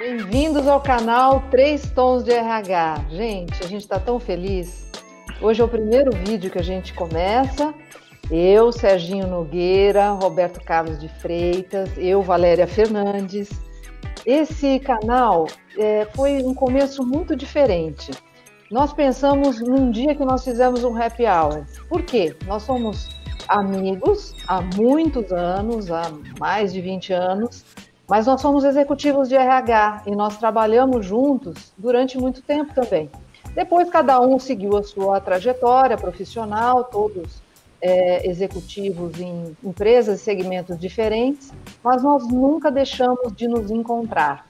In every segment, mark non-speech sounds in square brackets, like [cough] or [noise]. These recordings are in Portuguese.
Bem-vindos ao canal Três Tons de RH. Gente, a gente está tão feliz. Hoje é o primeiro vídeo que a gente começa. Eu, Serginho Nogueira, Roberto Carlos de Freitas, eu, Valéria Fernandes. Esse canal é, foi um começo muito diferente. Nós pensamos num dia que nós fizemos um happy hour. Por quê? Nós somos amigos há muitos anos, há mais de 20 anos, mas nós somos executivos de RH e nós trabalhamos juntos durante muito tempo também. Depois, cada um seguiu a sua trajetória profissional, todos é, executivos em empresas e segmentos diferentes, mas nós nunca deixamos de nos encontrar.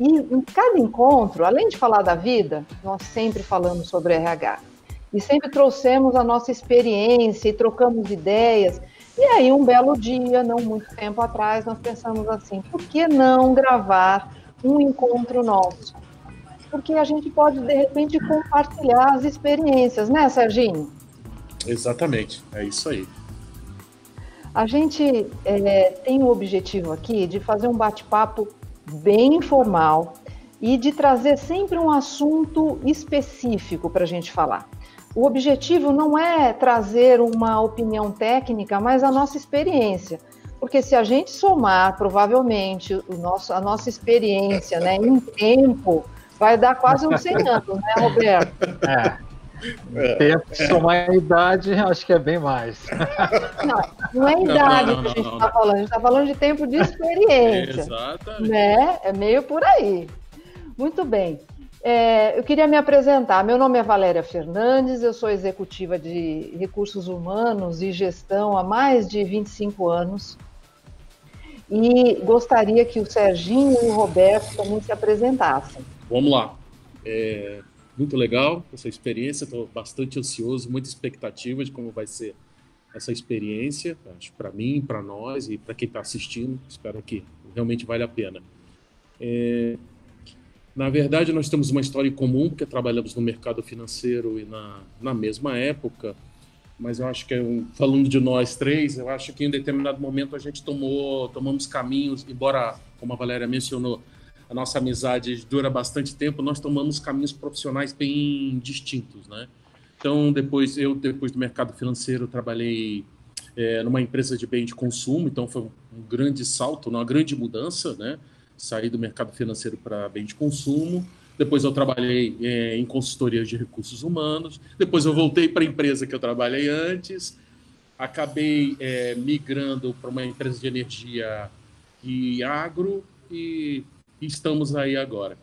E em cada encontro, além de falar da vida, nós sempre falamos sobre RH. E sempre trouxemos a nossa experiência e trocamos ideias. E aí, um belo dia, não muito tempo atrás, nós pensamos assim: por que não gravar um encontro nosso? Porque a gente pode, de repente, compartilhar as experiências, né, Serginho? Exatamente, é isso aí. A gente é, tem o objetivo aqui de fazer um bate-papo bem informal e de trazer sempre um assunto específico para a gente falar. O objetivo não é trazer uma opinião técnica, mas a nossa experiência. Porque se a gente somar, provavelmente, o nosso, a nossa experiência né, em tempo, vai dar quase uns 100 anos, né, Roberto? É. É. Tempo, somar a idade, acho que é bem mais. Não, não é idade não, não, que a gente está falando, a gente está falando de tempo de experiência. Exatamente. Né? É meio por aí. Muito bem. É, eu queria me apresentar. Meu nome é Valéria Fernandes, eu sou executiva de recursos humanos e gestão há mais de 25 anos. E gostaria que o Serginho e o Roberto também se apresentassem. Vamos lá. É, muito legal essa experiência, estou bastante ansioso, muita expectativa de como vai ser essa experiência, acho para mim, para nós e para quem está assistindo, espero que realmente vale a pena. É, na verdade, nós temos uma história em comum, porque trabalhamos no mercado financeiro e na, na mesma época, mas eu acho que, falando de nós três, eu acho que em determinado momento a gente tomou, tomamos caminhos, embora, como a Valéria mencionou, a nossa amizade dura bastante tempo, nós tomamos caminhos profissionais bem distintos, né? Então, depois, eu, depois do mercado financeiro, trabalhei é, numa empresa de bem de consumo, então foi um grande salto, uma grande mudança, né? Saí do mercado financeiro para bem de consumo. Depois eu trabalhei é, em consultoria de recursos humanos. Depois eu voltei para a empresa que eu trabalhei antes. Acabei é, migrando para uma empresa de energia e agro e estamos aí agora.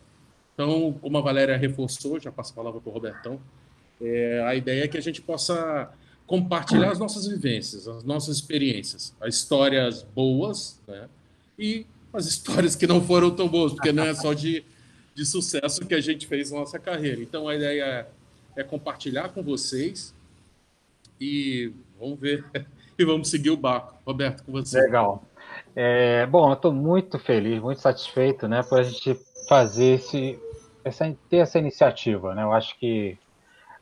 Então, como a Valéria reforçou, já passo a palavra para o Robertão, é, a ideia é que a gente possa compartilhar as nossas vivências, as nossas experiências, as histórias boas né, e as histórias que não foram tão boas, porque não é só de, de sucesso que a gente fez na nossa carreira. Então, a ideia é, é compartilhar com vocês e vamos ver [laughs] e vamos seguir o barco. Roberto, com você. Legal. É, bom, eu estou muito feliz, muito satisfeito, né, por a gente fazer esse, essa, ter essa iniciativa, né? Eu acho que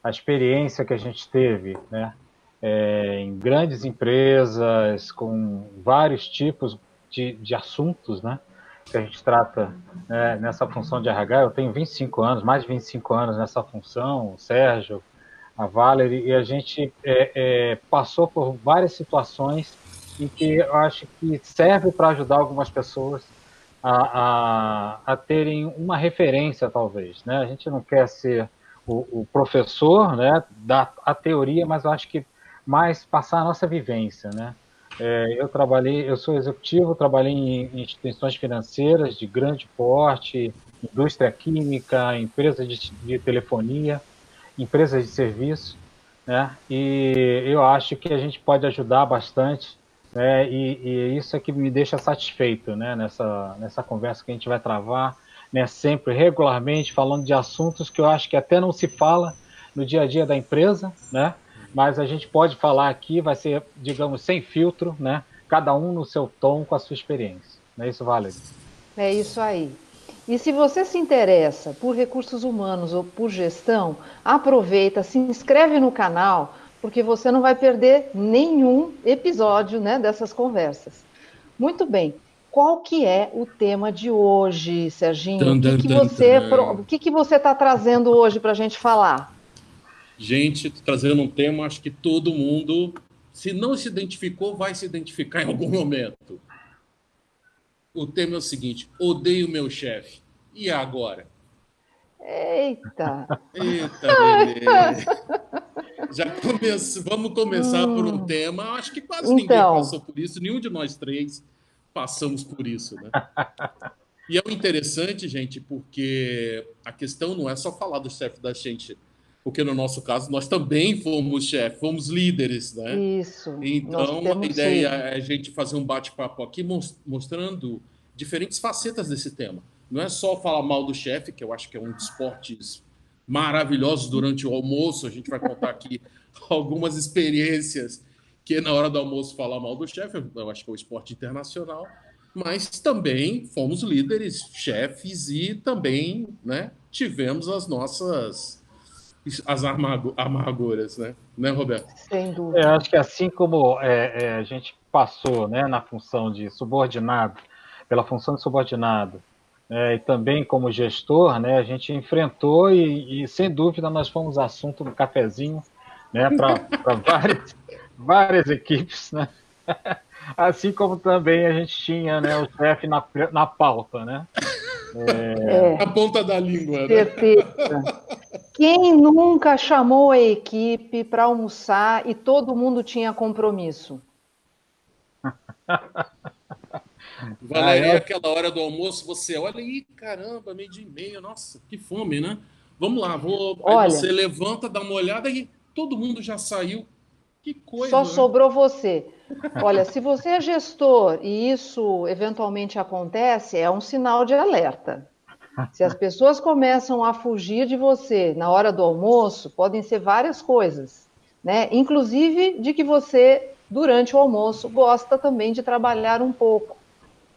a experiência que a gente teve, né, é, em grandes empresas com vários tipos de, de assuntos, né, que a gente trata né, nessa função de RH. Eu tenho 25 anos, mais de 25 anos nessa função, o Sérgio, a Valerie, e a gente é, é, passou por várias situações e que eu acho que serve para ajudar algumas pessoas a, a, a, terem uma referência, talvez. Né? A gente não quer ser o, o, professor né, da a teoria, mas eu acho que mais passar a nossa vivência. Né? É, eu trabalhei, eu sou executivo, trabalhei em instituições financeiras de grande porte, indústria química, empresas de, de telefonia, empresas de serviço, né? E eu acho que a gente pode ajudar bastante é, e, e, isso é que me deixa satisfeito né, nessa, nessa conversa que a gente vai travar, né, sempre, regularmente, falando de assuntos que eu acho que até não se fala no dia a dia da empresa, né, mas a gente pode falar aqui, vai ser, digamos, sem filtro, né, cada um no seu tom, com a sua experiência. Não é isso, Valerie? É isso aí. E se você se interessa por recursos humanos ou por gestão, aproveita, se inscreve no canal, porque você não vai perder nenhum episódio né, dessas conversas. Muito bem. qual que é o tema de hoje, Serginho? Dun, dun, o que, que você o que, que você está trazendo hoje para a gente falar? Gente, trazendo um tema, acho que todo mundo, se não se identificou, vai se identificar [laughs] em algum momento. O tema é o seguinte: odeio meu chefe. E agora? Eita! Eita, bebê! Já começa, vamos começar hum. por um hum. tema. Acho que quase então, ninguém passou por isso, nenhum de nós três passamos por isso, né? E é o interessante, gente, porque a questão não é só falar do chefe da gente, porque no nosso caso nós também fomos chefe, fomos líderes, né? Isso. Então a ideia é a gente fazer um bate-papo aqui mostrando diferentes facetas desse tema. Não é só falar mal do chefe, que eu acho que é um dos esportes maravilhosos durante o almoço. A gente vai contar aqui [laughs] algumas experiências que na hora do almoço falar mal do chefe, eu acho que é o esporte internacional, mas também fomos líderes, chefes e também né, tivemos as nossas as amarguras, né? Né, Roberto? Sem dúvida. Eu acho que assim como é, é, a gente passou né, na função de subordinado, pela função de subordinado, é, e também como gestor, né, a gente enfrentou e, e, sem dúvida nós fomos assunto do cafezinho né, para [laughs] várias, várias equipes, né? [laughs] assim como também a gente tinha né, o chefe na, na pauta, né? É... A ponta da língua. Né? Quem nunca chamou a equipe para almoçar e todo mundo tinha compromisso? [laughs] Valéria, ah, é? aquela hora do almoço, você olha e caramba, meio de meio, nossa, que fome, né? Vamos lá, vou. Olha, Aí você levanta, dá uma olhada e todo mundo já saiu. Que coisa. Só né? sobrou você. Olha, se você é gestor e isso eventualmente acontece, é um sinal de alerta. Se as pessoas começam a fugir de você na hora do almoço, podem ser várias coisas, né? Inclusive de que você, durante o almoço, gosta também de trabalhar um pouco.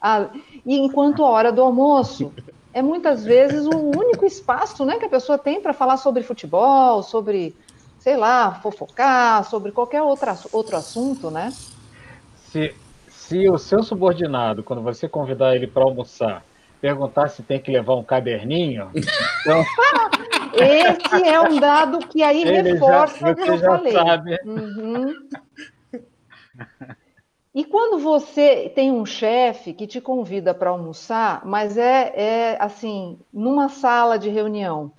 Ah, e enquanto a hora do almoço é muitas vezes o único espaço né, que a pessoa tem para falar sobre futebol, sobre, sei lá, fofocar, sobre qualquer outra, outro assunto, né? Se, se o seu subordinado, quando você convidar ele para almoçar, perguntar se tem que levar um caderninho, [laughs] então... Esse é um dado que aí ele reforça o que eu falei. Sabe. Uhum. E quando você tem um chefe que te convida para almoçar, mas é, é assim, numa sala de reunião.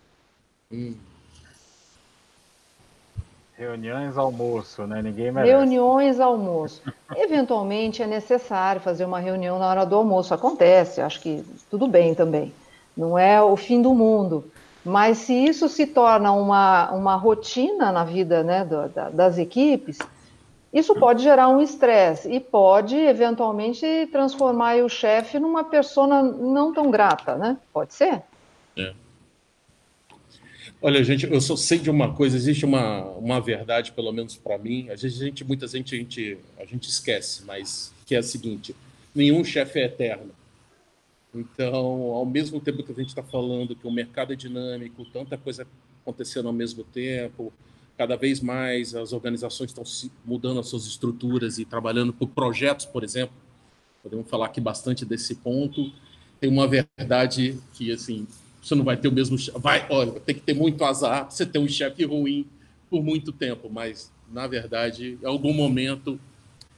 Hum. Reuniões almoço, né? Ninguém merece. Reuniões almoço. Eventualmente é necessário fazer uma reunião na hora do almoço. Acontece, acho que tudo bem também. Não é o fim do mundo. Mas se isso se torna uma, uma rotina na vida né, do, da, das equipes, isso pode gerar um estresse e pode, eventualmente, transformar o chefe numa pessoa não tão grata, né? Pode ser? É. Olha, gente, eu só sei de uma coisa, existe uma, uma verdade, pelo menos para mim, a gente, muita gente a, gente a gente esquece, mas que é a seguinte, nenhum chefe é eterno. Então, ao mesmo tempo que a gente está falando que o mercado é dinâmico, tanta coisa acontecendo ao mesmo tempo, cada vez mais as organizações estão mudando as suas estruturas e trabalhando por projetos, por exemplo. Podemos falar aqui bastante desse ponto. Tem uma verdade que, assim, você não vai ter o mesmo... Vai, olha, tem que ter muito azar você ter um chefe ruim por muito tempo, mas, na verdade, em algum momento,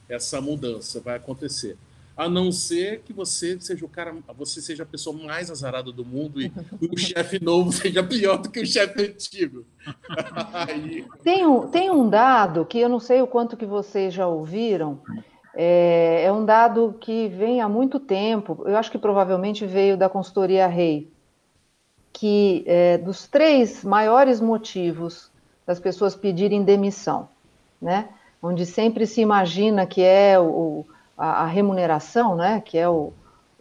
essa mudança vai acontecer a não ser que você seja o cara, você seja a pessoa mais azarada do mundo e [laughs] o chefe novo seja pior do que o chefe antigo. [laughs] Aí... tem, um, tem um dado que eu não sei o quanto que vocês já ouviram, é, é, um dado que vem há muito tempo, eu acho que provavelmente veio da consultoria Rei, que é, dos três maiores motivos das pessoas pedirem demissão, né? onde sempre se imagina que é o a, a remuneração, né, que é o,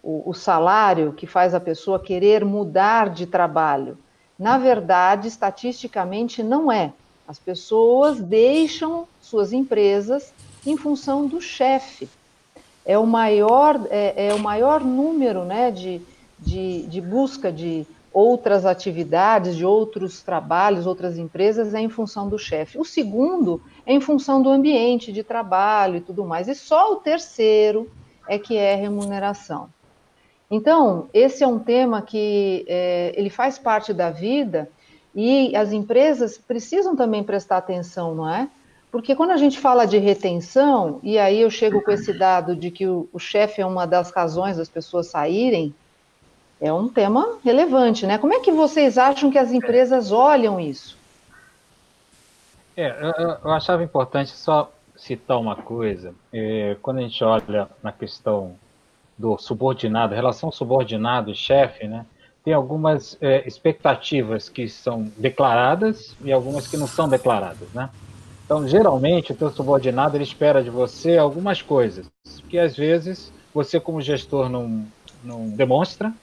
o, o salário que faz a pessoa querer mudar de trabalho. Na verdade, estatisticamente, não é. As pessoas deixam suas empresas em função do chefe. É o maior, é, é, o maior número né, de, de, de busca de outras atividades, de outros trabalhos, outras empresas, é em função do chefe. O segundo é em função do ambiente de trabalho e tudo mais. E só o terceiro, é que é remuneração. Então, esse é um tema que é, ele faz parte da vida e as empresas precisam também prestar atenção, não é? Porque quando a gente fala de retenção, e aí eu chego com esse dado de que o, o chefe é uma das razões das pessoas saírem, é um tema relevante, né? Como é que vocês acham que as empresas olham isso? É, eu, eu achava importante só citar uma coisa. É, quando a gente olha na questão do subordinado, relação subordinado e chefe, né? Tem algumas é, expectativas que são declaradas e algumas que não são declaradas, né? Então, geralmente, o teu subordinado ele espera de você algumas coisas que às vezes você como gestor não, não demonstra,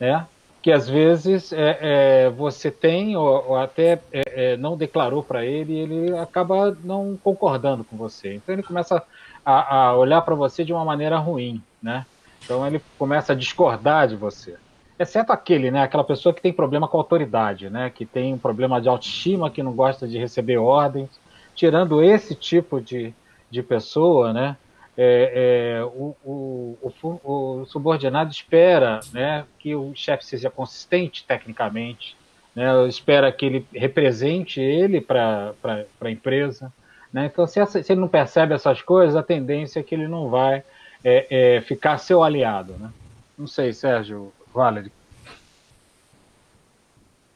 né? Que às vezes é, é, você tem ou, ou até é, é, não declarou para ele e ele acaba não concordando com você. Então ele começa a, a olhar para você de uma maneira ruim, né? Então ele começa a discordar de você. Exceto aquele, né? Aquela pessoa que tem problema com autoridade, né? Que tem um problema de autoestima, que não gosta de receber ordens. Tirando esse tipo de, de pessoa, né? É, é, o, o, o, o, subordinado espera né, que o chefe seja consistente tecnicamente, né, espera que ele represente ele para a empresa. Né? Então, se, essa, se, ele não percebe essas coisas, a tendência é que ele não vai é, é, ficar seu aliado. Né? Não sei, Sérgio, Valerie.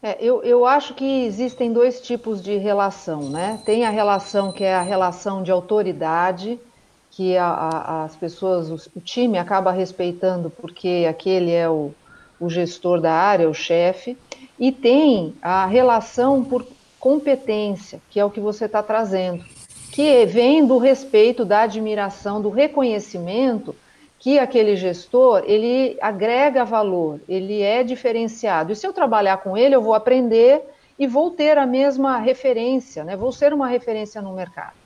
É, eu, eu acho que existem dois tipos de relação, né? Tem a relação que é a relação de autoridade, que a, a, as pessoas, o, time acaba respeitando porque aquele é o, o gestor da área, o chefe, e tem a relação por competência, que é o que você está trazendo que vem do respeito, da admiração, do reconhecimento que aquele gestor ele agrega valor, ele é diferenciado. E se eu trabalhar com ele, eu vou aprender e vou ter a mesma referência, né? Vou ser uma referência no mercado.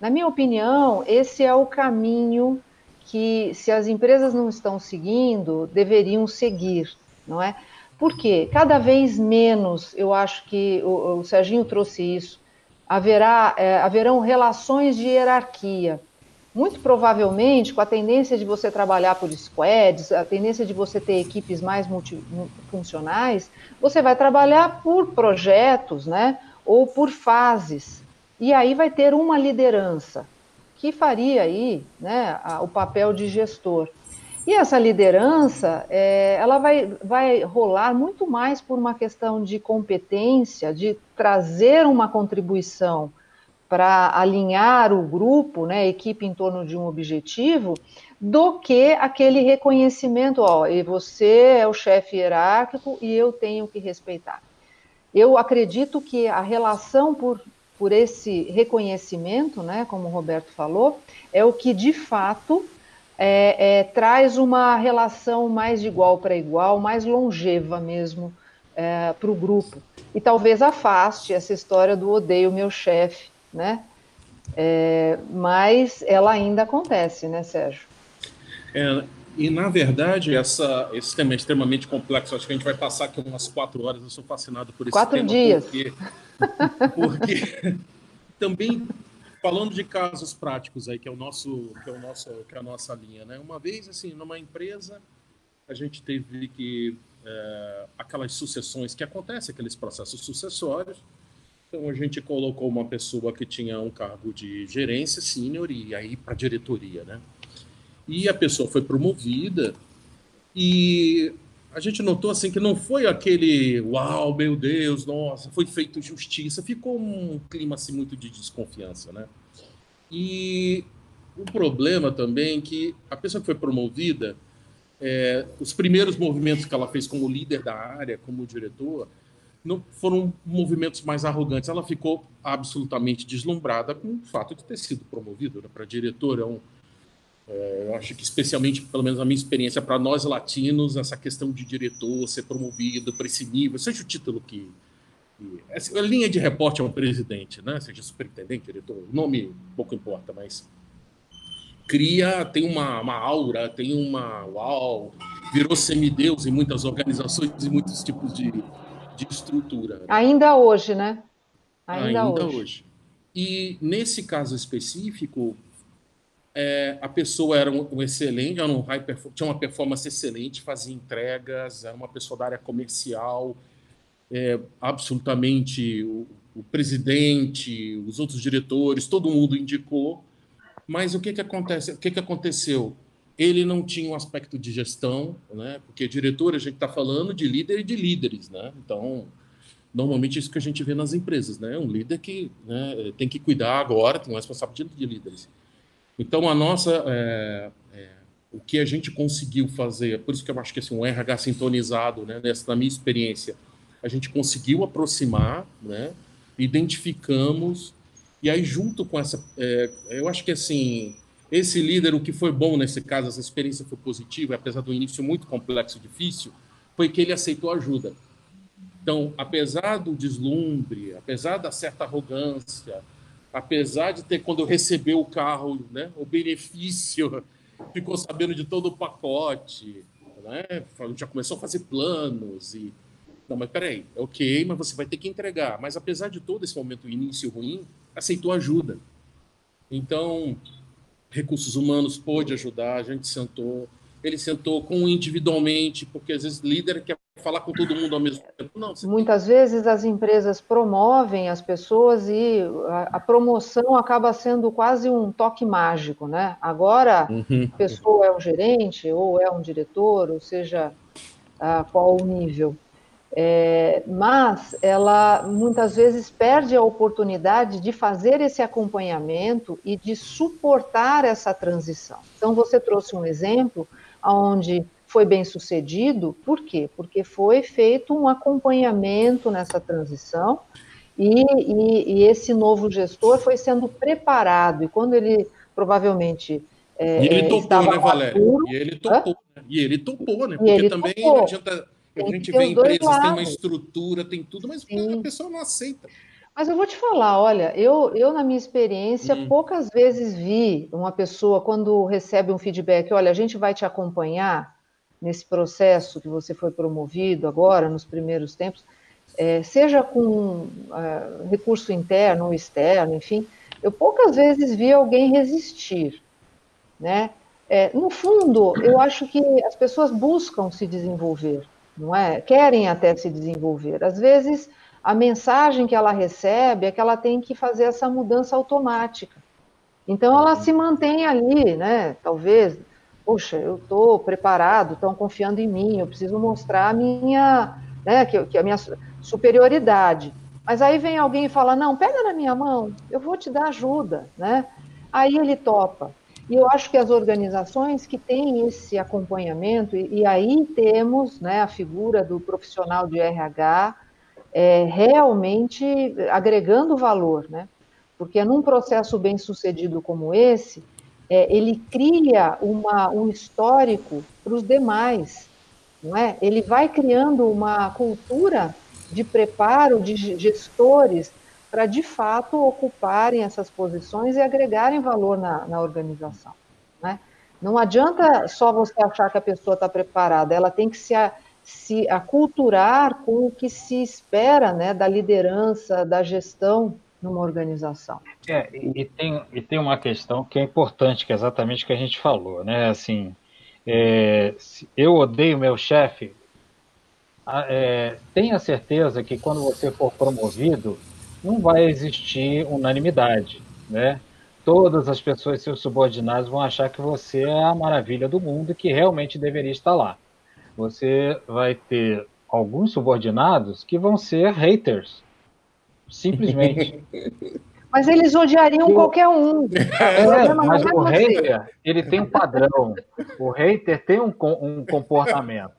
Na minha opinião, esse é o caminho que, se as empresas não estão seguindo, deveriam seguir, não é? Porque cada vez menos, eu acho que o, o Serginho trouxe isso, haverá, é, haverão relações de hierarquia. Muito provavelmente, com a tendência de você trabalhar por squads, a tendência de você ter equipes mais multifuncionais, você vai trabalhar por projetos, né? Ou por fases. E aí vai ter uma liderança que faria aí, né, a, o papel de gestor. E essa liderança, é, ela vai, vai rolar muito mais por uma questão de competência, de trazer uma contribuição para alinhar o grupo, né, a equipe em torno de um objetivo, do que aquele reconhecimento, ó, e você é o chefe hierárquico e eu tenho que respeitar. Eu acredito que a relação por, por esse reconhecimento, né, como o Roberto falou, é o que de fato é, é, traz uma relação mais de igual para igual, mais longeva mesmo é, para o grupo. E talvez afaste essa história do odeio meu chefe, né? É, mas ela ainda acontece, né, Sérgio? É, e, na verdade, essa, esse tema é extremamente complexo. Acho que a gente vai passar aqui umas quatro horas. Eu sou fascinado por esse quatro tema. Quatro dias. Porque, porque [laughs] também falando de casos práticos aí, que é o nosso, que é o nosso, que é a nossa linha, né? Uma vez, assim, numa empresa, a gente teve que é, aquelas sucessões que acontecem, aqueles processos sucessórios. Então a gente colocou uma pessoa que tinha um cargo de gerência sênior e aí para diretoria, né? E a pessoa foi promovida e a gente notou assim que não foi aquele uau, meu Deus, nossa, foi feito justiça, ficou um clima assim muito de desconfiança, né? E o problema também é que a pessoa que foi promovida, é, os primeiros movimentos que ela fez como líder da área, como diretor, não foram movimentos mais arrogantes. Ela ficou absolutamente deslumbrada com o fato de ter sido promovida né? para diretora. É um, é, eu acho que, especialmente, pelo menos na minha experiência, para nós latinos, essa questão de diretor ser promovido para esse nível, seja o título que. que essa, a linha de reporte é um presidente, né? seja superintendente, diretor, o nome pouco importa, mas cria, tem uma, uma aura, tem uma. Uau! Virou semideus em muitas organizações e muitos tipos de, de estrutura. Ainda hoje, né? Ainda, Ainda hoje. hoje. E nesse caso específico, é, a pessoa era um, um excelente, era um high tinha uma performance excelente, fazia entregas, era uma pessoa da área comercial, é, absolutamente o, o, presidente, os outros diretores, todo mundo indicou. Mas o que que acontece? O que que aconteceu? Ele não tinha um aspecto de gestão, né? Porque diretor a gente está falando de líder e de líderes, né? Então normalmente é isso que a gente vê nas empresas, né? Um líder que né, tem que cuidar agora, tem uma responsabilidade de líderes. Então a nossa é, é, o que a gente conseguiu fazer, por isso que eu acho que assim, um RH sintonizado, né, nessa na minha experiência, a gente conseguiu aproximar, né, identificamos e aí junto com essa, é, eu acho que assim esse líder, o que foi bom nesse caso, essa experiência foi positiva, apesar do início muito complexo e difícil, foi que ele aceitou ajuda. Então, apesar do deslumbre, apesar da certa arrogância, apesar de ter, quando eu recebi o carro, né, o benefício, [laughs] ficou sabendo de todo o pacote, né, já começou a fazer planos e não, mas peraí, é ok, mas você vai ter que entregar. Mas apesar de todo esse momento início ruim, aceitou ajuda. Então, recursos humanos pôde ajudar, a gente sentou, ele sentou com individualmente, porque às vezes líder quer falar com todo mundo ao mesmo tempo. Não, Muitas vezes as empresas promovem as pessoas e a, a, promoção acaba sendo quase um toque mágico, né? Agora uhum. a pessoa é um gerente ou é um diretor, ou seja, qual o nível. É, mas ela muitas vezes perde a oportunidade de fazer esse acompanhamento e de suportar essa transição. Então, você trouxe um exemplo onde foi bem sucedido, por quê? Porque foi feito um acompanhamento nessa transição e, e, e esse novo gestor foi sendo preparado, e quando ele provavelmente. É, e ele topou, né, Valério? e ele topou, né? E ele topou, né? Porque também topou. não adianta. A gente vê empresas, tem uma estrutura, tem tudo, mas Sim. a pessoa não aceita. Mas eu vou te falar, olha, eu, eu na minha experiência, hum. poucas vezes vi uma pessoa, quando recebe um feedback, olha, a gente vai te acompanhar nesse processo que você foi promovido agora, nos primeiros tempos, é, seja com é, recurso interno ou externo, enfim, eu poucas vezes vi alguém resistir, né? É, no fundo, eu acho que as pessoas buscam se desenvolver, não é? Querem até se desenvolver. Às vezes a mensagem que ela recebe é que ela tem que fazer essa mudança automática. Então ela se mantém ali, né? Talvez, poxa, eu estou preparado, estão confiando em mim, eu preciso mostrar a minha, né, que, que a minha superioridade. Mas aí vem alguém e fala, não, pega na minha mão, eu vou te dar ajuda, né? Aí ele topa. E eu acho que as organizações que têm esse acompanhamento, e, e aí temos né, a figura do profissional de RH, é, realmente agregando valor, né? Porque num processo bem sucedido como esse, é, ele cria uma, um histórico para os demais, não é? Ele vai criando uma cultura de preparo de gestores para de fato ocuparem essas posições e agregarem valor na, na organização. Né? Não adianta só você achar que a pessoa está preparada, ela tem que se se aculturar com o que se espera né, da liderança, da gestão numa organização. É, e, tem, e tem uma questão que é importante, que é exatamente o que a gente falou, né? Assim, é, eu odeio meu chefe. É, tenha certeza que quando você for promovido, não vai existir unanimidade, né? Todas as pessoas, seus subordinados, vão achar que você é a maravilha do mundo e que realmente deveria estar lá você vai ter alguns subordinados que vão ser haters. Simplesmente. [laughs] Mas eles odiariam o... qualquer um. [laughs] É, mas o hater, ele tem um padrão. O hater tem um, um comportamento.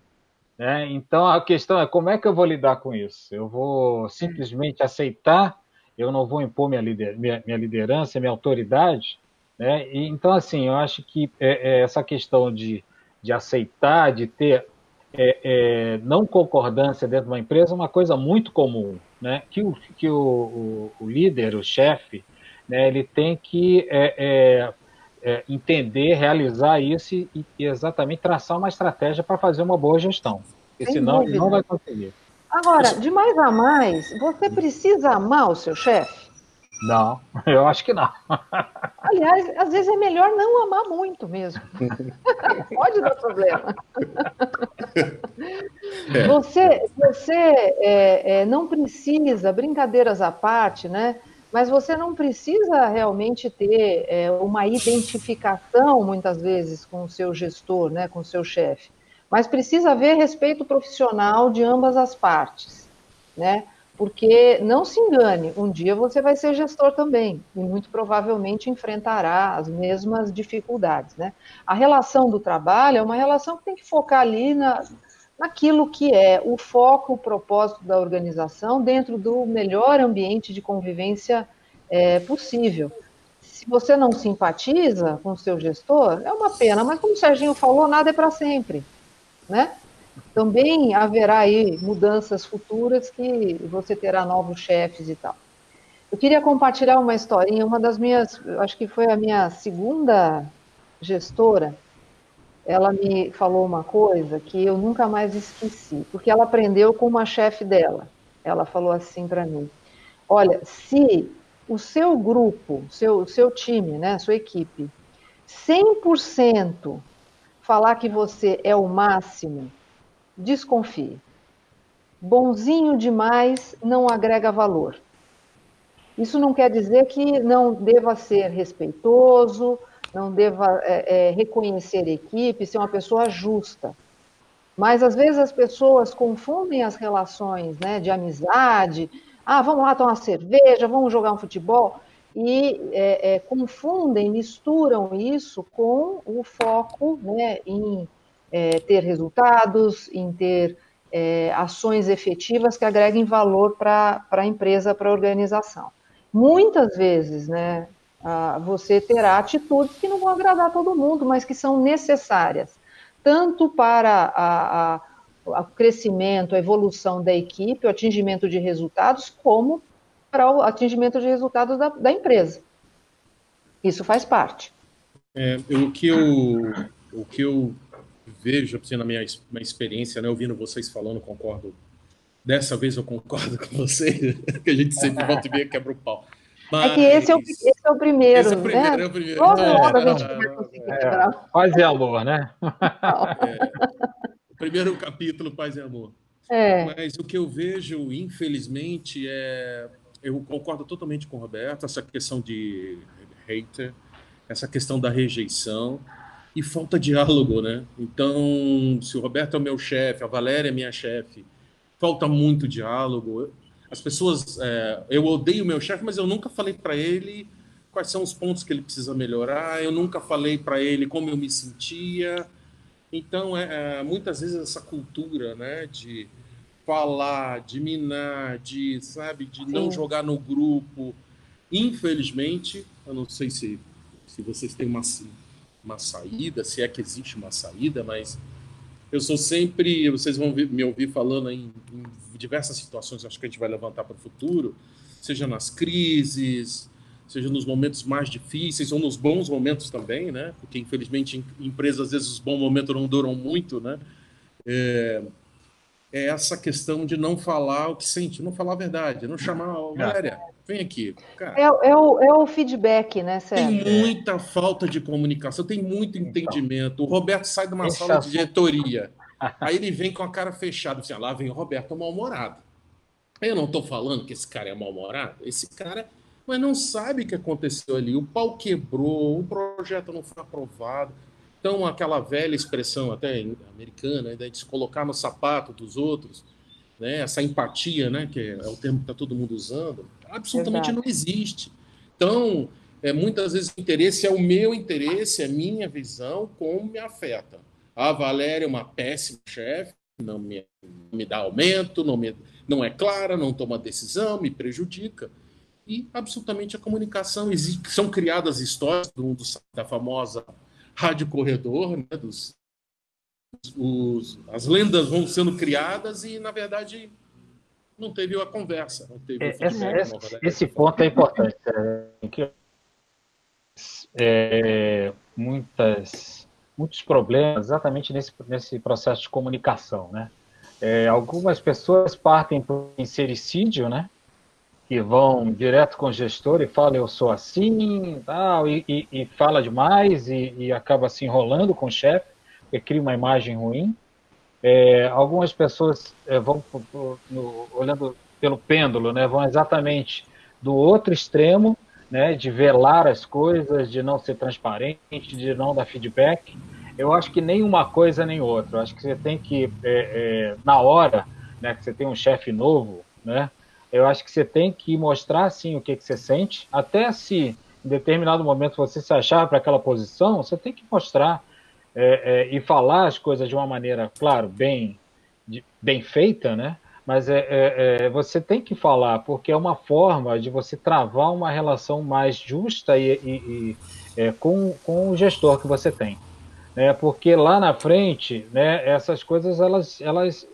Né? Então a questão é como é que eu vou lidar com isso? Eu vou simplesmente aceitar, eu não vou impor minha, lider, minha, minha liderança, minha autoridade. Né? E, então, assim, eu acho que é, é essa questão de, de aceitar, de ter é, é, não concordância dentro de uma empresa é uma coisa muito comum, né? Que o, que o, o, líder, o chefe, né, ele tem que é, é, é entender, realizar isso e, e, exatamente traçar uma estratégia para fazer uma boa gestão. Porque Sem senão dúvida. ele não vai conseguir. Agora, de mais a mais, você precisa amar o seu chefe? Não, [laughs] eu acho que não. Aliás, às vezes é melhor não amar muito mesmo. [laughs] Pode dar problema. É. Você, você é, é, não precisa, brincadeiras à parte, né? Mas você não precisa realmente ter é, uma identificação, muitas vezes, com o seu gestor, né, com o seu chefe. Mas precisa haver respeito profissional de ambas as partes, né? Porque não se engane, um dia você vai ser gestor também e muito provavelmente enfrentará as mesmas dificuldades, né? A relação do trabalho é uma relação que tem que focar ali na, naquilo que é o foco, o propósito da organização dentro do melhor ambiente de convivência é, possível. Se você não simpatiza com o seu gestor, é uma pena, mas como o Serginho falou, nada é para sempre, né? Também haverá aí mudanças futuras que você terá novos chefes e tal. Eu queria compartilhar uma historinha, uma das minhas, acho que foi a minha segunda gestora, ela me falou uma coisa que eu nunca mais esqueci, porque ela aprendeu com uma chefe dela. Ela falou assim para mim: Olha, se o seu grupo, seu seu time, né, sua equipe, 100% falar que você é o máximo, desconfie. Bonzinho demais não agrega valor. Isso não quer dizer que não deva ser respeitoso, não deva é, é, reconhecer equipe, ser uma pessoa justa. Mas às vezes as pessoas confundem as relações né, de amizade, ah, vamos lá tomar uma cerveja, vamos jogar um futebol, e é, é confundem, misturam isso com o foco né, em é, ter resultados, em ter é, ações efetivas que agreguem valor para a empresa, para a organização. Muitas vezes, né, você terá atitudes que não vão agradar a todo mundo, mas que são necessárias, tanto para o crescimento, a evolução da equipe, o atingimento de resultados, como para o atingimento de resultados da, da empresa. Isso faz parte. É, o, que eu, o que eu vejo assim, na minha, minha experiência, né, ouvindo vocês falando, concordo. Dessa vez eu concordo com vocês, [laughs] que a gente sempre volta e meia quebra o pau. Mas... É que esse é o, esse é o primeiro. Esse é o primeiro, né? é o primeiro. Todo é, mundo a gente vai conseguir é, Paz e amor, né? É, o primeiro capítulo, Paz e Amor. É. Mas o que eu vejo, infelizmente, é. Eu concordo totalmente com o Roberto, essa questão de hater, essa questão da rejeição e falta diálogo, né? Então, se o Roberto é o meu chefe, a Valéria é minha chefe, falta muito diálogo. As pessoas, é, eu odeio meu chefe, mas eu nunca falei para ele quais são os pontos que ele precisa melhorar. Eu nunca falei para ele como eu me sentia. Então, é, é, muitas vezes essa cultura, né, de falar, de minar, de sabe, de Sim. não jogar no grupo. Infelizmente, eu não sei se se vocês têm uma uma saída, se é que existe uma saída, mas eu sou sempre, vocês vão me ouvir falando em, em diversas situações, acho que a gente vai levantar para o futuro, seja nas crises, seja nos momentos mais difíceis ou nos bons momentos também, né? Porque infelizmente em empresas às vezes os bons momentos não duram muito, né? É, é essa questão de não falar o que sente, não falar a verdade, não chamar, oh, Valéria, vem aqui. Cara, é, é, o, é o feedback, né, Sérgio? Tem muita falta de comunicação, tem muito então. entendimento. O Roberto sai de uma sala de diretoria, [laughs] aí ele vem com a cara fechada, assim, ah, lá vem o Roberto mal-humorado. Eu não estou falando que esse cara é mal-humorado, esse cara mas não sabe o que aconteceu ali. O pau quebrou, o projeto não foi aprovado. Então, aquela velha expressão até americana, né, de se colocar no sapato dos outros, né, essa empatia, né, que é o termo que está todo mundo usando, absolutamente Exato. não existe. Então, é, muitas vezes o interesse é o meu interesse, é minha visão, como me afeta. A Valéria é uma péssima chefe, não me, não me dá aumento, não, me, não é clara, não toma decisão, me prejudica. E absolutamente a comunicação existe. São criadas histórias do, do, da famosa rádio corredor, né, dos, os, as lendas vão sendo criadas e, na verdade, não teve a conversa. Não teve é, esse, esse, esse, ponto é importante. É, é, muitas, muitos problemas exatamente nesse, nesse processo de comunicação. Né? É, algumas pessoas partem para o sincericídio, né? Que vão direto com o gestor e falam eu sou assim tal, e, e, e fala demais e, e, acaba se enrolando com o chefe, e cria uma imagem ruim. É, algumas pessoas é, vão no, olhando pelo pêndulo, né, vão exatamente do outro extremo, né, de velar as coisas, de não ser transparente, de não dar feedback. Eu acho que nem uma coisa nem outra. Eu acho que você tem que, é, é na hora, né, que você tem um chefe novo, né, eu acho que você tem que mostrar sim o que, que você sente, até se em determinado momento você se achar para aquela posição, você tem que mostrar é, é, e falar as coisas de uma maneira, claro, bem, de, bem feita, né? Mas é, é, é, você tem que falar, porque é uma forma de você travar uma relação mais justa e, e, e é, com, com o gestor que você tem. Né? Porque lá na frente, né, essas coisas elas, elas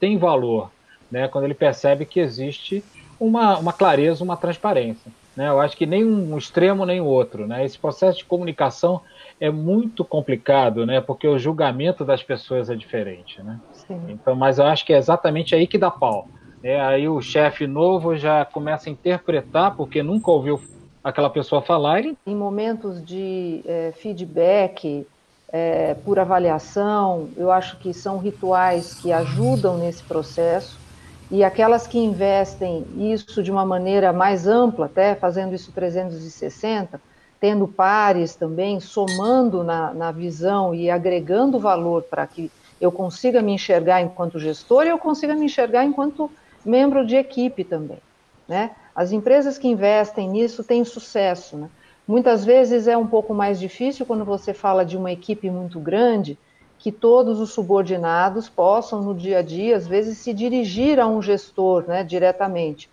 têm valor né, quando ele percebe que existe uma, uma clareza, uma transparência. Né? Eu acho que nem um extremo nem o outro. Né? Esse processo de comunicação é muito complicado, né? porque o julgamento das pessoas é diferente. Né? Então, mas eu acho que é exatamente aí que dá pau. É, aí o chefe novo já começa a interpretar, porque nunca ouviu aquela pessoa falar. Ele... Em momentos de é, feedback, é, por avaliação, eu acho que são rituais que ajudam nesse processo e aquelas que investem isso de uma maneira mais ampla, até fazendo isso 360, tendo pares também, somando na, na visão e agregando valor para que eu consiga me enxergar enquanto gestor e eu consiga me enxergar enquanto membro de equipe também. Né? As empresas que investem nisso têm sucesso. Né? Muitas vezes é um pouco mais difícil quando você fala de uma equipe muito grande, que todos os subordinados possam, no dia a dia, às vezes, se dirigir a um gestor né, diretamente.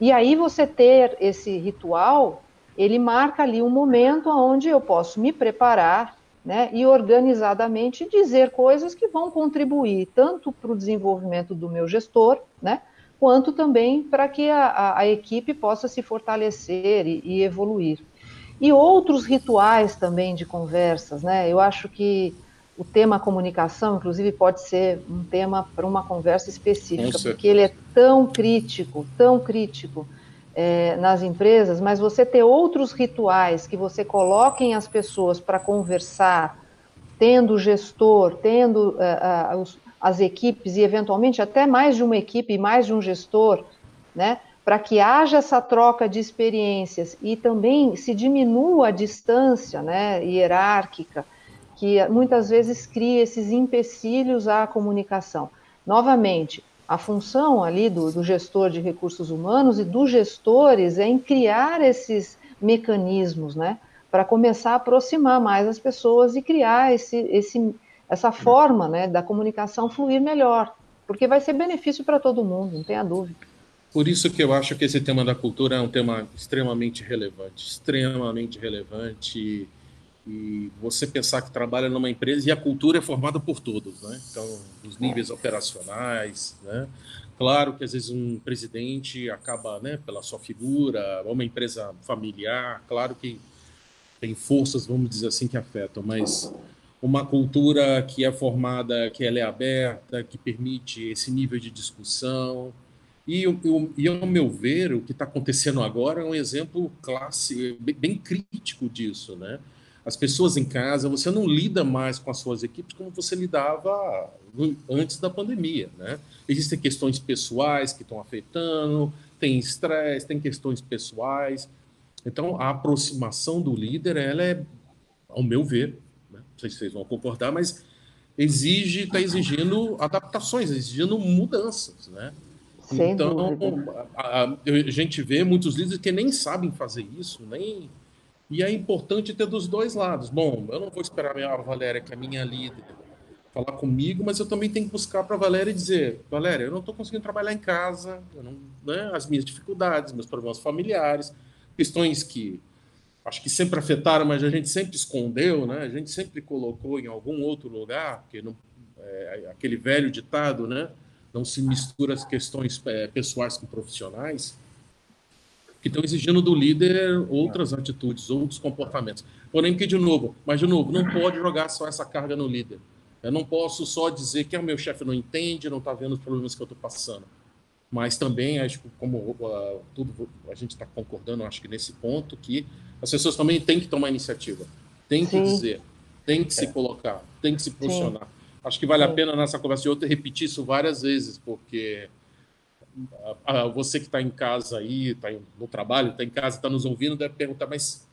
E aí você ter esse ritual, ele marca ali um momento onde eu posso me preparar né, e organizadamente dizer coisas que vão contribuir tanto para o desenvolvimento do meu gestor, né, quanto também para que a, a, equipe possa se fortalecer e, e evoluir. E outros rituais também de conversas, né? Eu acho que o tema comunicação, inclusive, pode ser um tema para uma conversa específica, porque ele é tão crítico, tão crítico é, nas empresas, mas você ter outros rituais que você coloquem as pessoas para conversar, tendo o gestor, tendo uh, uh, os, as equipes e, eventualmente, até mais de uma equipe e mais de um gestor, né? para que haja essa troca de experiências e também se diminua a distância né, hierárquica, que muitas vezes cria esses empecilhos à comunicação. Novamente, a função ali do, do, gestor de recursos humanos e dos gestores é em criar esses mecanismos, né, para começar a aproximar mais as pessoas e criar esse, esse, essa forma, né, da comunicação fluir melhor, porque vai ser benefício para todo mundo, não tenha dúvida. Por isso que eu acho que esse tema da cultura é um tema extremamente relevante, extremamente relevante e você pensar que trabalha numa empresa e a cultura é formada por todos, né? Então, os níveis operacionais, né? Claro que às vezes um presidente acaba, né, pela sua figura, uma empresa familiar, claro que tem forças, vamos dizer assim, que afetam, mas uma cultura que é formada, que ela é aberta, que permite esse nível de discussão. E, e ao meu ver, o que está acontecendo agora é um exemplo clássico, bem crítico disso, né? As pessoas em casa, você não lida mais com as suas equipes como você lidava antes da pandemia, né? Existem questões pessoais que estão afetando, tem estresse, tem questões pessoais. Então, a aproximação do líder, ela é, ao meu ver, né? não sei se vocês vão concordar, mas exige, está exigindo adaptações, exigindo mudanças, né? Sem então, a, a, a, gente vê muitos líderes que nem sabem fazer isso, nem e é importante ter dos dois lados. Bom, eu não vou esperar a Valéria, que é minha líder, falar comigo, mas eu também tenho que buscar para a Valéria e dizer: Valéria, eu não estou conseguindo trabalhar em casa, não, né, as minhas dificuldades, meus problemas familiares, questões que acho que sempre afetaram, mas a gente sempre escondeu, né? A gente sempre colocou em algum outro lugar, porque não, é, aquele velho ditado, né? Não se mistura as questões é, pessoais com profissionais que estão exigindo do líder outras atitudes, outros comportamentos. Porém, que, de novo, mas de novo, não pode jogar só essa carga no líder. Eu não posso só dizer que o meu chefe não entende, não está vendo os problemas que eu estou passando. mas também acho que como uh, tudo a gente está concordando, acho que nesse ponto que as pessoas também têm que tomar iniciativa, têm que Sim. dizer, têm que se é. colocar, têm que se posicionar. Sim. Acho que vale Sim. a pena nessa conversa de outra repetir isso várias vezes, porque você que está em casa aí, está no trabalho, está em casa, está nos ouvindo, deve perguntar, mas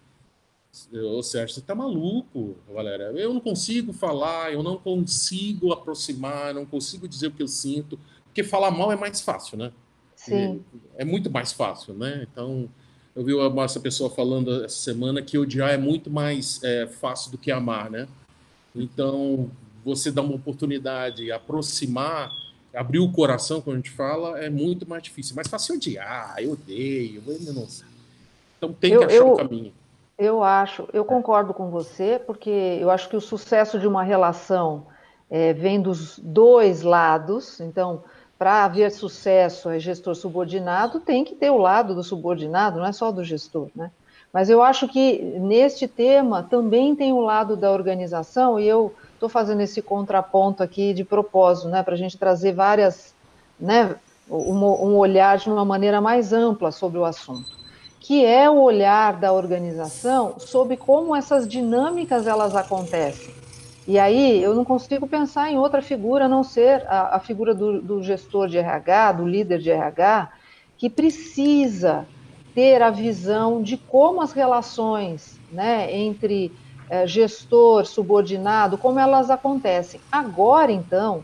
Ô Sérgio, você tá maluco, galera. Eu não consigo falar, eu não consigo aproximar, não consigo dizer o que eu sinto. Porque falar mal é mais fácil, né? Sim. É, é muito mais fácil, né? Então, eu vi essa pessoa falando essa semana que odiar é muito mais é, fácil do que amar, né? Então, você dá uma oportunidade, aproximar, abrir o coração, quando a gente fala, é muito mais difícil. Mais fácil odiar, eu odeio, eu não sei. Então, tem que eu, achar o um caminho. Eu acho, eu concordo com você, porque eu acho que o sucesso de uma relação é, vem dos dois lados. Então, para haver sucesso é gestor subordinado, tem que ter o lado do subordinado, não é só do gestor, né? Mas eu acho que neste tema também tem o lado da organização, e eu estou fazendo esse contraponto aqui de propósito, né, para a gente trazer várias, né, um, um olhar de uma maneira mais ampla sobre o assunto que é o olhar da organização sobre como essas dinâmicas elas acontecem. E aí eu não consigo pensar em outra figura a não ser a, a figura do, do, gestor de RH, do líder de RH, que precisa ter a visão de como as relações né, entre gestor, subordinado, como elas acontecem. Agora, então,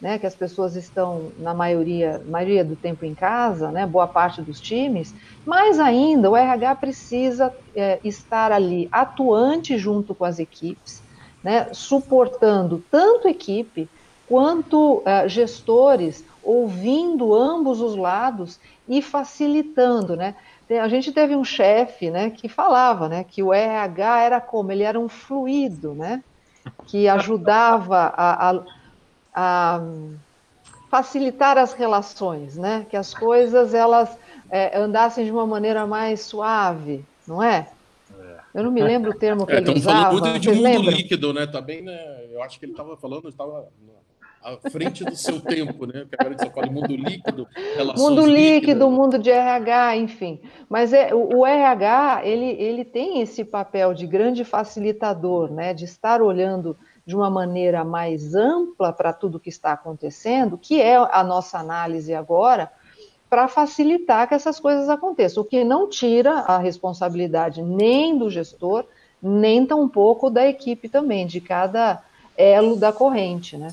né, que as pessoas estão, na maioria, maioria do tempo em casa, né, boa parte dos times, mas ainda o RH precisa é, estar ali atuante junto com as equipes, né, suportando tanto equipe quanto é, gestores, ouvindo ambos os lados e facilitando, né? A gente teve um chefe, né, que falava, né, que o RH era como ele era um fluido, né, que ajudava a, a a facilitar as relações, né? Que as coisas elas é, andassem de uma maneira mais suave, não é? é. Eu não me lembro o termo que é, ele usava. Estamos falando muito de mundo lembram? líquido, né? Também, tá né? Eu acho que ele estava falando, estava à frente do seu tempo, né? Porque agora você fala mundo líquido, mundo líquido, líquido, mundo de RH, enfim. Mas é, o, o, RH ele, ele tem esse papel de grande facilitador, né? De estar olhando de uma maneira mais ampla para tudo que está acontecendo, que é a nossa análise agora, para facilitar que essas coisas aconteçam, o que não tira a responsabilidade nem do gestor, nem tampouco da equipe também, de cada elo da corrente, né?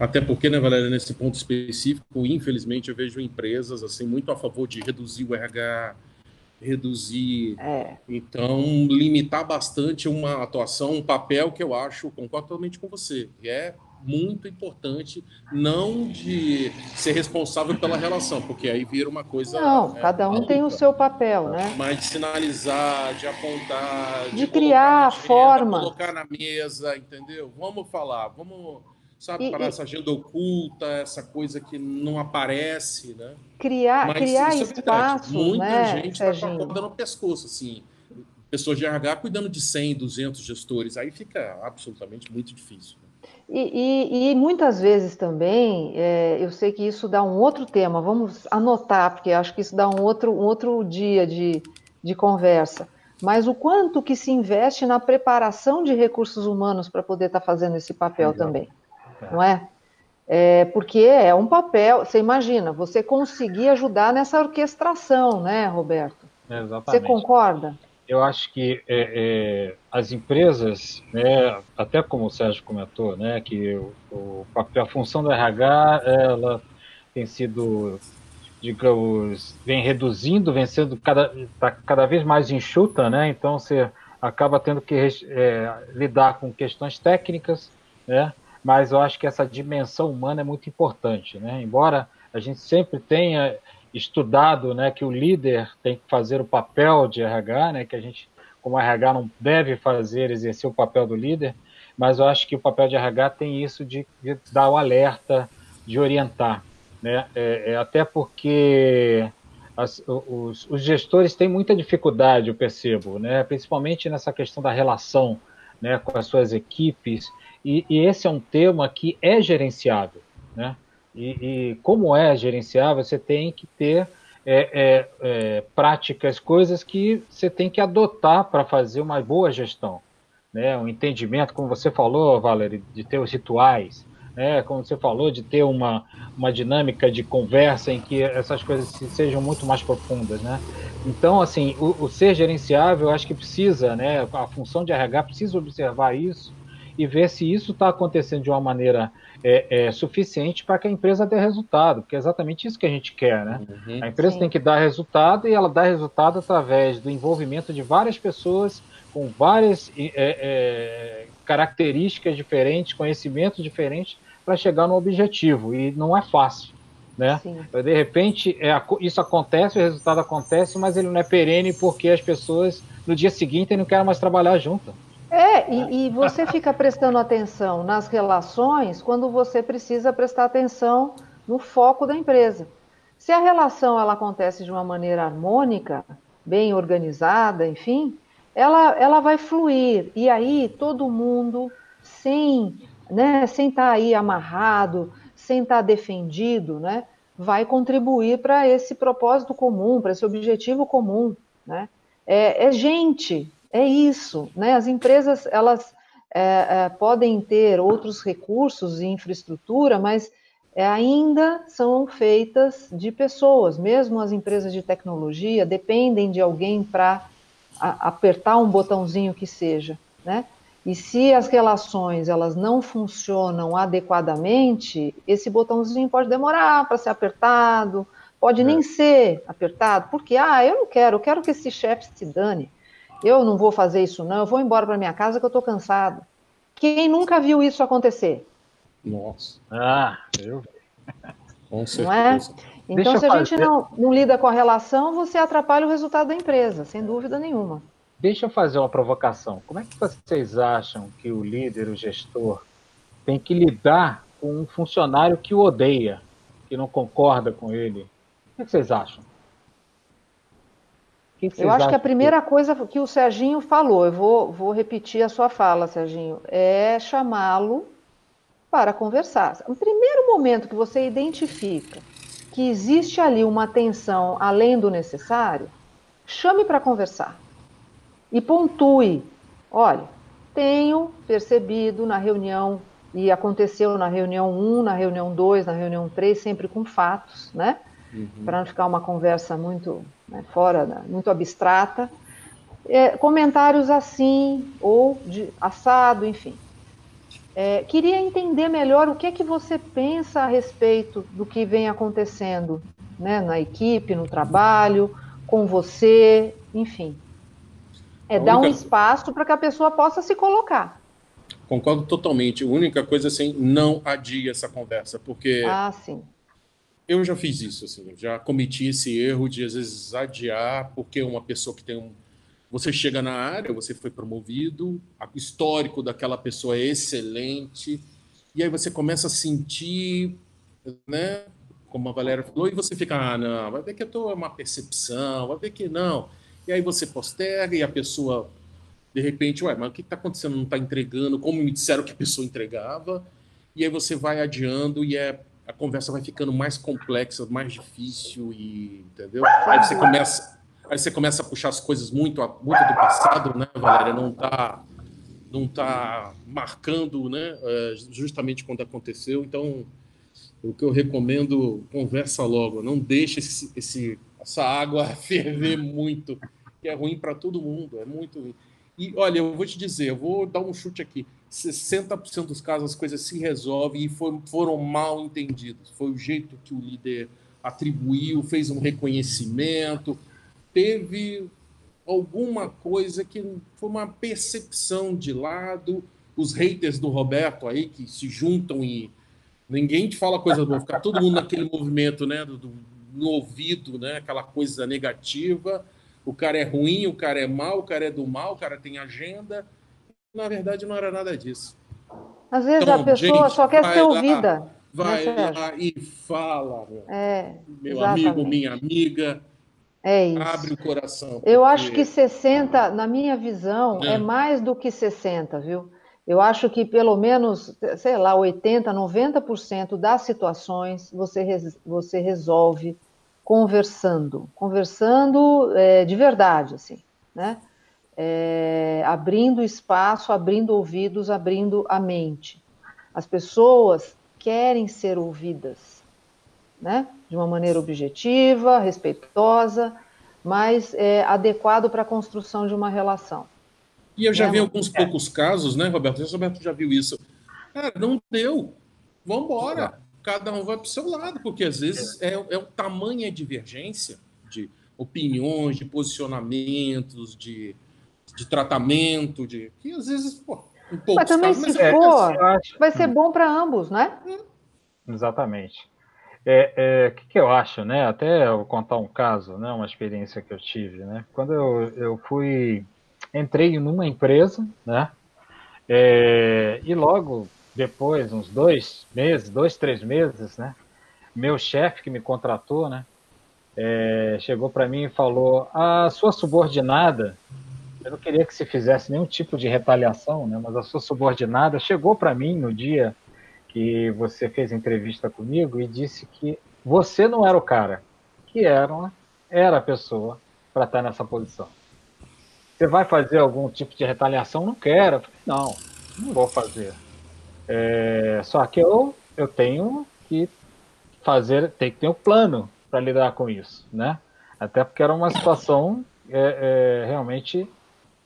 Até porque, né, Valéria, nesse ponto específico, infelizmente eu vejo empresas assim muito a favor de reduzir o RH, reduzir. É. Então, limitar bastante uma atuação, um papel que eu acho, concordo totalmente com você, que é muito importante não de ser responsável pela relação, porque aí vira uma coisa. Não, é, cada um maluca, tem o seu papel, né? Mas de sinalizar, de apontar, de, de criar a forma. Colocar na mesa, entendeu? Vamos falar, vamos sabe, e, para e... essa agenda oculta, essa coisa que não aparece, né? Criar, Mas criar isso é espaço, Muita né, gente está com a corda no pescoço, assim. Pessoas de RH cuidando de 100, 200 gestores, aí fica absolutamente muito difícil. Né? E, e, e, muitas vezes também, é, eu sei que isso dá um outro tema, vamos anotar, porque acho que isso dá um outro, um outro dia de, de conversa. Mas o quanto que se investe na preparação de recursos humanos para poder estar tá fazendo esse papel Legal. também não é? é? Porque é um papel, você imagina, você conseguir ajudar nessa orquestração, né, Roberto? Exatamente. Você concorda? Eu acho que é, é, as empresas, né, até como o Sérgio comentou, né, que o, o papel, a função do RH, ela tem sido, digamos, vem reduzindo, vem sendo cada, tá cada vez mais enxuta, né, então você acaba tendo que é, lidar com questões técnicas, né, mas eu acho que essa dimensão humana é muito importante, né? Embora a gente sempre tenha estudado, né, que o líder tem que fazer o papel de RH, né, que a gente, como RH, não deve fazer, exercer o papel do líder, mas eu acho que o papel de RH tem isso de, de dar o alerta, de orientar, né? É, é, até porque as, os, os, gestores têm muita dificuldade, eu percebo, né? Principalmente nessa questão da relação, né, com as suas equipes e, e, esse é um tema que é gerenciável, né? E, e como é gerenciável, você tem que ter é, é, é, práticas, coisas que você tem que adotar para fazer uma boa gestão. Né? Entendimento, como você falou, Valerie, de ter os rituais, né? como você falou, de ter uma, uma dinâmica de conversa em que essas coisas sejam muito mais profundas. Né? Então, assim, o, o ser gerenciável, eu acho que precisa, né? a função de RH precisa observar isso e ver se isso está acontecendo de uma maneira é, é suficiente para que a empresa dê resultado, porque é exatamente isso que a gente quer, né? Uhum, a empresa sim. tem que dar resultado e ela dá resultado através do envolvimento de várias pessoas com várias é, é, características diferentes, conhecimentos diferentes para chegar no objetivo e não é fácil. Né? De repente, é, isso acontece, o resultado acontece, mas ele não é perene porque as pessoas no dia seguinte não querem mais trabalhar junto. É, e, e, você fica prestando atenção nas relações quando você precisa prestar atenção no foco da empresa. Se a relação ela acontece de uma maneira harmônica, bem organizada, enfim, ela, ela vai fluir. E aí todo mundo, sem né, sem estar tá aí amarrado, sem estar tá defendido, né, vai contribuir para esse propósito comum, para esse objetivo comum. Né? É, é gente, é isso, né? As empresas elas é, é, podem ter outros recursos e infraestrutura, mas é, ainda são feitas de pessoas. Mesmo as empresas de tecnologia dependem de alguém para apertar um botãozinho que seja, né? E se as relações elas não funcionam adequadamente, esse botãozinho pode demorar para ser apertado, pode é. nem ser apertado, porque ah, eu não quero, eu quero que esse chefe se dane. Eu não vou fazer isso, não. Eu vou embora para minha casa que eu estou cansado. Quem nunca viu isso acontecer? Nossa. Ah, eu. [laughs] Com certeza. Não é? Então, Deixa se a gente não, não lida com a relação, você atrapalha o resultado da empresa, sem dúvida nenhuma. Deixa eu fazer uma provocação. Como é que vocês acham que o líder, o gestor, tem que lidar com um funcionário que o odeia, que não concorda com ele? O que vocês acham? Que que eu acho que a primeira que... coisa que o Serginho falou, eu vou, vou repetir a sua fala, Serginho, é chamá-lo para conversar. No primeiro momento que você identifica que existe ali uma tensão além do necessário, chame para conversar e pontue. Olha, tenho percebido na reunião, e aconteceu na reunião 1, na reunião 2, na reunião 3, sempre com fatos, né? Uhum. Para não ficar uma conversa muito né, fora, muito abstrata. É, comentários assim, ou de assado, enfim. É, queria entender melhor o que é que você pensa a respeito do que vem acontecendo né, na equipe, no trabalho, com você, enfim. É dar um espaço para que a pessoa possa se colocar. Concordo totalmente. A única coisa assim, não adie essa conversa, porque ah, sim eu já fiz isso, assim, já cometi esse erro de às vezes adiar, porque uma pessoa que tem um. Você chega na área, você foi promovido, o histórico daquela pessoa é excelente, e aí você começa a sentir, né? Como a Valéria falou, e você fica, ah, não, vai ver que eu tô uma percepção, vai ver que não. E aí você posterga e a pessoa, de repente, ué, mas o que está acontecendo? Não está entregando, como me disseram que a pessoa entregava, e aí você vai adiando e é a conversa vai ficando mais complexa, mais difícil e entendeu? Aí você começa, aí você começa a puxar as coisas muito, muito do passado, né, Valéria? Não tá, não tá marcando, né? É, justamente quando aconteceu. Então, o que eu recomendo, conversa logo. Não deixe esse, esse, essa água [laughs] ferver muito, que é ruim para todo mundo. É muito ruim. E olha, eu vou te dizer, eu vou dar um chute aqui. 60% dos casos as coisas se resolvem e foram, foram mal entendidas. Foi o jeito que o líder atribuiu, fez um reconhecimento, teve alguma coisa que foi uma percepção de lado. Os haters do Roberto aí que se juntam e ninguém te fala coisa boa, ficar todo mundo naquele movimento, né, do, no ouvido, né, aquela coisa negativa o cara é ruim, o cara é mal, o cara é do mal, o cara tem agenda. Na verdade, não era nada disso. Às vezes então, a pessoa gente, só quer ser ouvida. Lá, vai né, lá e fala, meu, é, meu amigo, minha amiga. É isso. Abre o coração. Porque... Eu acho que 60, na minha visão, é. é mais do que 60, viu? Eu acho que pelo menos, sei lá, 80, 90% das situações você, você resolve conversando, conversando é, de verdade, assim, né? É, abrindo espaço, abrindo ouvidos, abrindo a mente. As pessoas querem ser ouvidas, né? De uma maneira objetiva, respeitosa, mas é, adequado para a construção de uma relação. E eu já né? vi alguns é. poucos casos, né, Roberto? O Roberto já viu isso. Cara, não deu. Vamos embora. Cada um vai para o seu lado, porque às vezes é, é o tamanho a divergência de opiniões, de posicionamentos, de, de tratamento, de que às vezes, pô, um pouco. Mas também casos, se mas for, é, vai ser bom para ambos, né? Exatamente. É, é, o que, que, eu acho, né? Até eu vou contar um caso, né? Uma experiência que eu tive, né? Quando eu, eu fui entrei numa empresa, né? É, e logo depois, uns dois meses, dois, três meses, né? Meu chefe que me contratou, né? É, chegou para mim e falou: a sua subordinada, eu não queria que se fizesse nenhum tipo de retaliação, né? Mas a sua subordinada chegou para mim no dia que você fez entrevista comigo e disse que você não era o cara, que era, era a pessoa para estar nessa posição. Você vai fazer algum tipo de retaliação? Não quero. Não, não vou fazer. É, só que eu, eu tenho que fazer, tem que ter um plano para lidar com isso, né? Até porque era uma situação é, é, realmente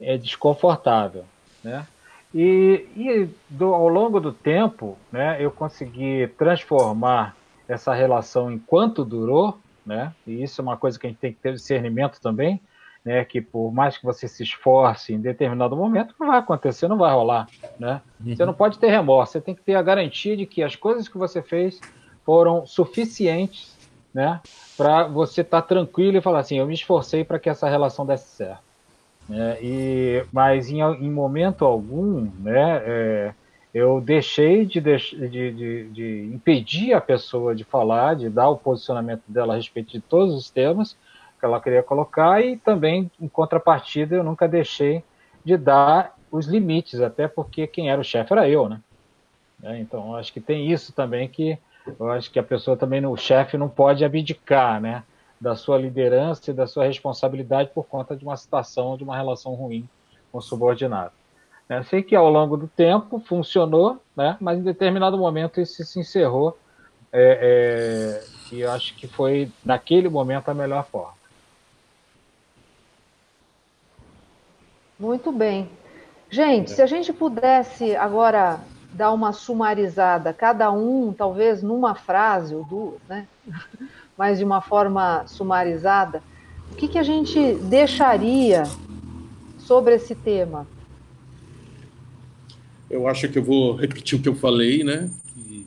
é desconfortável, né? E, e do, ao longo do tempo, né, eu consegui transformar essa relação enquanto durou, né? E isso é uma coisa que a gente tem que ter discernimento também né, que por mais que você se esforce em determinado momento, não vai acontecer, não vai rolar, né? Uhum. Você não pode ter remorso, você tem que ter a garantia de que as coisas que você fez foram suficientes, né, para você estar tá tranquilo e falar assim, eu me esforcei para que essa relação desse certo. É, e, mas em, em, momento algum, né, é, eu deixei de, de, de, de impedir a pessoa de falar, de dar o posicionamento dela a respeito de todos os temas, que ela queria colocar e também, em contrapartida, eu nunca deixei de dar os limites, até porque quem era o chefe era eu, né? É, então, acho que tem isso também que eu acho que a pessoa também, o chefe não pode abdicar, né? Da sua liderança e da sua responsabilidade por conta de uma situação, de uma relação ruim com o subordinado. É, sei que ao longo do tempo funcionou, né? Mas em determinado momento isso se encerrou é, é, e eu acho que foi naquele momento a melhor forma. Muito bem. Gente, se a gente pudesse agora dar uma sumarizada, cada um, talvez numa frase ou duas, né? [laughs] Mas de uma forma sumarizada, o que, que a gente deixaria sobre esse tema? Eu acho que eu vou repetir o que eu falei, né? Que,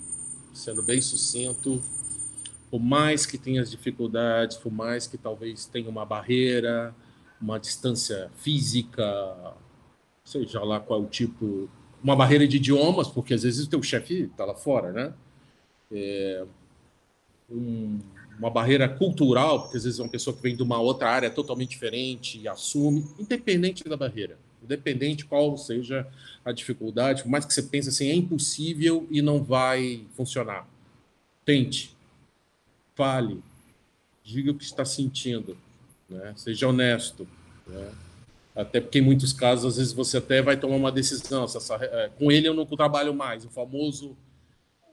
sendo bem sucinto, por mais que tenha as dificuldades, por mais que talvez tenha uma barreira, uma distância física, seja lá qual o tipo, uma barreira de idiomas, porque às vezes o teu chefe está lá fora, né? É, um, uma barreira cultural, porque às vezes é uma pessoa que vem de uma outra área totalmente diferente e assume, independente da barreira, independente qual seja a dificuldade, por mais que você pense assim, é impossível e não vai funcionar. Tente, fale, diga o que está sentindo, né? Seja honesto. Né? Até porque em muitos casos, às vezes, você até vai tomar uma decisão. Essa, é, com ele eu não trabalho mais, o famoso.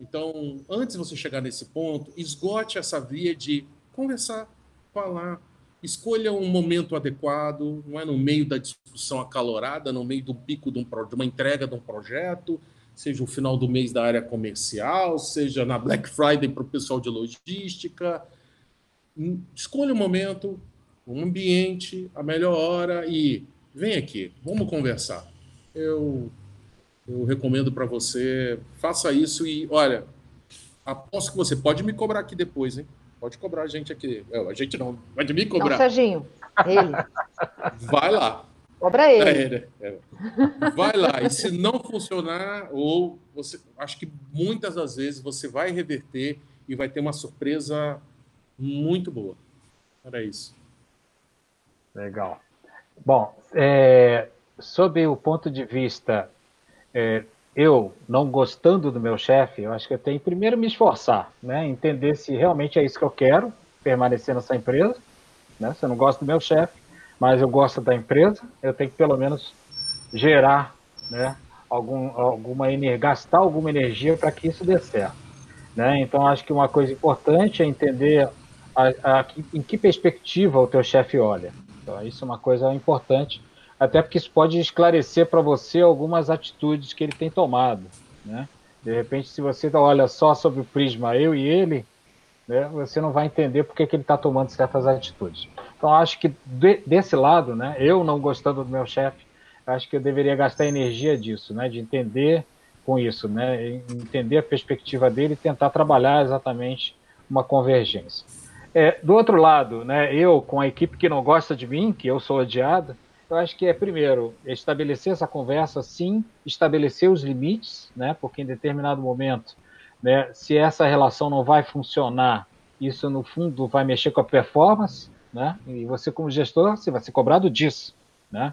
Então, antes de você chegar nesse ponto, esgote essa via de conversar, falar, escolha um momento adequado, não é no meio da discussão acalorada, no meio do pico de, um, de uma entrega de um projeto, seja o final do mês da área comercial, seja na Black Friday para o pessoal de logística. Hum, escolha o um momento, um ambiente, a melhor hora e vem aqui, vamos conversar. Eu, eu recomendo para você, faça isso e olha, aposto que você pode me cobrar aqui depois, hein? Pode cobrar a gente aqui. a gente não, pode me cobrar. Não, Serginho, ele. [laughs] Vai lá. Cobra ele. É, é. Vai lá. E se não funcionar, ou você. Acho que muitas das vezes você vai reverter e vai ter uma surpresa muito boa. Era isso. Legal. Bom, é, sob o ponto de vista é, eu não gostando do meu chefe, eu acho que eu tenho primeiro me esforçar, né? Entender se realmente é isso que eu quero, permanecer nessa empresa, né? Se eu não gosto do meu chefe, mas eu gosto da empresa, eu tenho que pelo menos gerar, né? Algum, alguma energia, gastar alguma energia para que isso dê certo, né? Então acho que uma coisa importante é entender a, a, em que perspectiva o teu chefe olha. Então, isso é uma coisa importante até porque isso pode esclarecer para você algumas atitudes que ele tem tomado, né? De repente, se você olha só sobre o prisma eu e ele, né, você não vai entender por que, que ele está tomando certas atitudes. Então, acho que de, desse lado, né, eu não gostando do meu chefe, acho que eu deveria gastar energia disso, né, de entender com isso, né, entender a perspectiva dele e tentar trabalhar exatamente uma convergência. É, do outro lado, né, eu com a equipe que não gosta de mim, que eu sou odiado, eu acho que é, primeiro, estabelecer essa conversa, sim, estabelecer os limites, né? Porque em determinado momento, né, se essa relação não vai funcionar, isso no fundo vai mexer com a performance, né? E você, como gestor, você vai ser cobrado disso, né?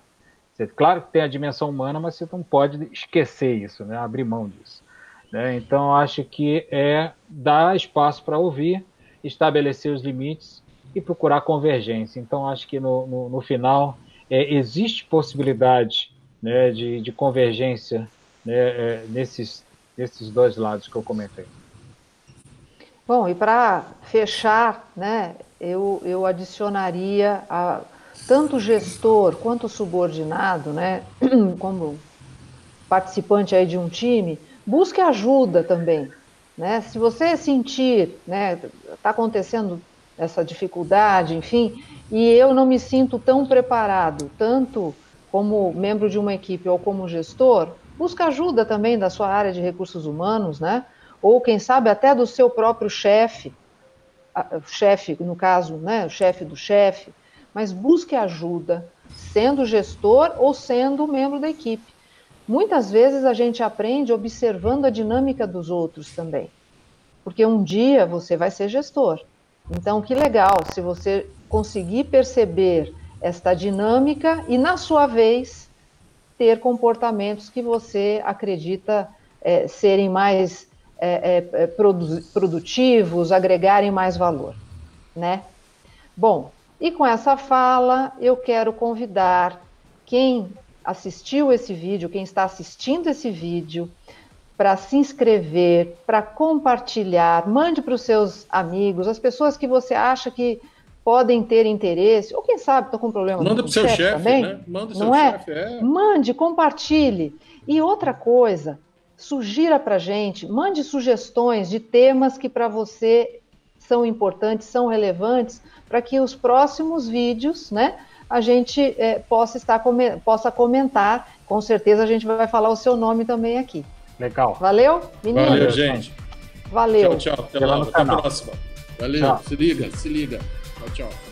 Claro que tem a dimensão humana, mas você não pode esquecer isso, né? Abrir mão disso. Né? Então, acho que é dar espaço para ouvir, estabelecer os limites e procurar convergência. Então, acho que no, no, no final é, existe possibilidade né, de, de, convergência né, é, nesses, nesses dois lados que eu comentei. Bom, e para fechar, né, eu, eu adicionaria a, tanto o gestor quanto o subordinado, né, [clears throat] como participante aí de um time, busque ajuda também. Né? Se você sentir, está né, tá acontecendo essa dificuldade, enfim, e eu não me sinto tão preparado, tanto como membro de uma equipe ou como gestor, busca ajuda também da sua área de recursos humanos, né? Ou quem sabe até do seu próprio chefe, chefe no caso, né? O chefe do chefe, mas busque ajuda, sendo gestor ou sendo membro da equipe. Muitas vezes a gente aprende observando a dinâmica dos outros também, porque um dia você vai ser gestor. Então, que legal se você conseguir perceber esta dinâmica e, na sua vez, ter comportamentos que você acredita é, serem mais é, é, produ produtivos, agregarem mais valor, né? Bom, e com essa fala, eu quero convidar quem assistiu esse vídeo, quem está assistindo esse vídeo, para se inscrever, para compartilhar, mande para os seus amigos, as pessoas que você acha que podem ter interesse, ou quem sabe estão com problema Manda para o seu chefe, também, né? Manda não é? Chefe, é? Mande, compartilhe. E outra coisa, sugira para gente, mande sugestões de temas que para você são importantes, são relevantes, para que os próximos vídeos, né, a gente é, possa estar possa comentar. Com certeza a gente vai falar o seu nome também aqui. Legal. Valeu, meninos? Valeu, gente. Valeu. Tchau, tchau. Até, lá, até a próxima. Valeu. Tchau. Se liga, se liga. Tchau, tchau.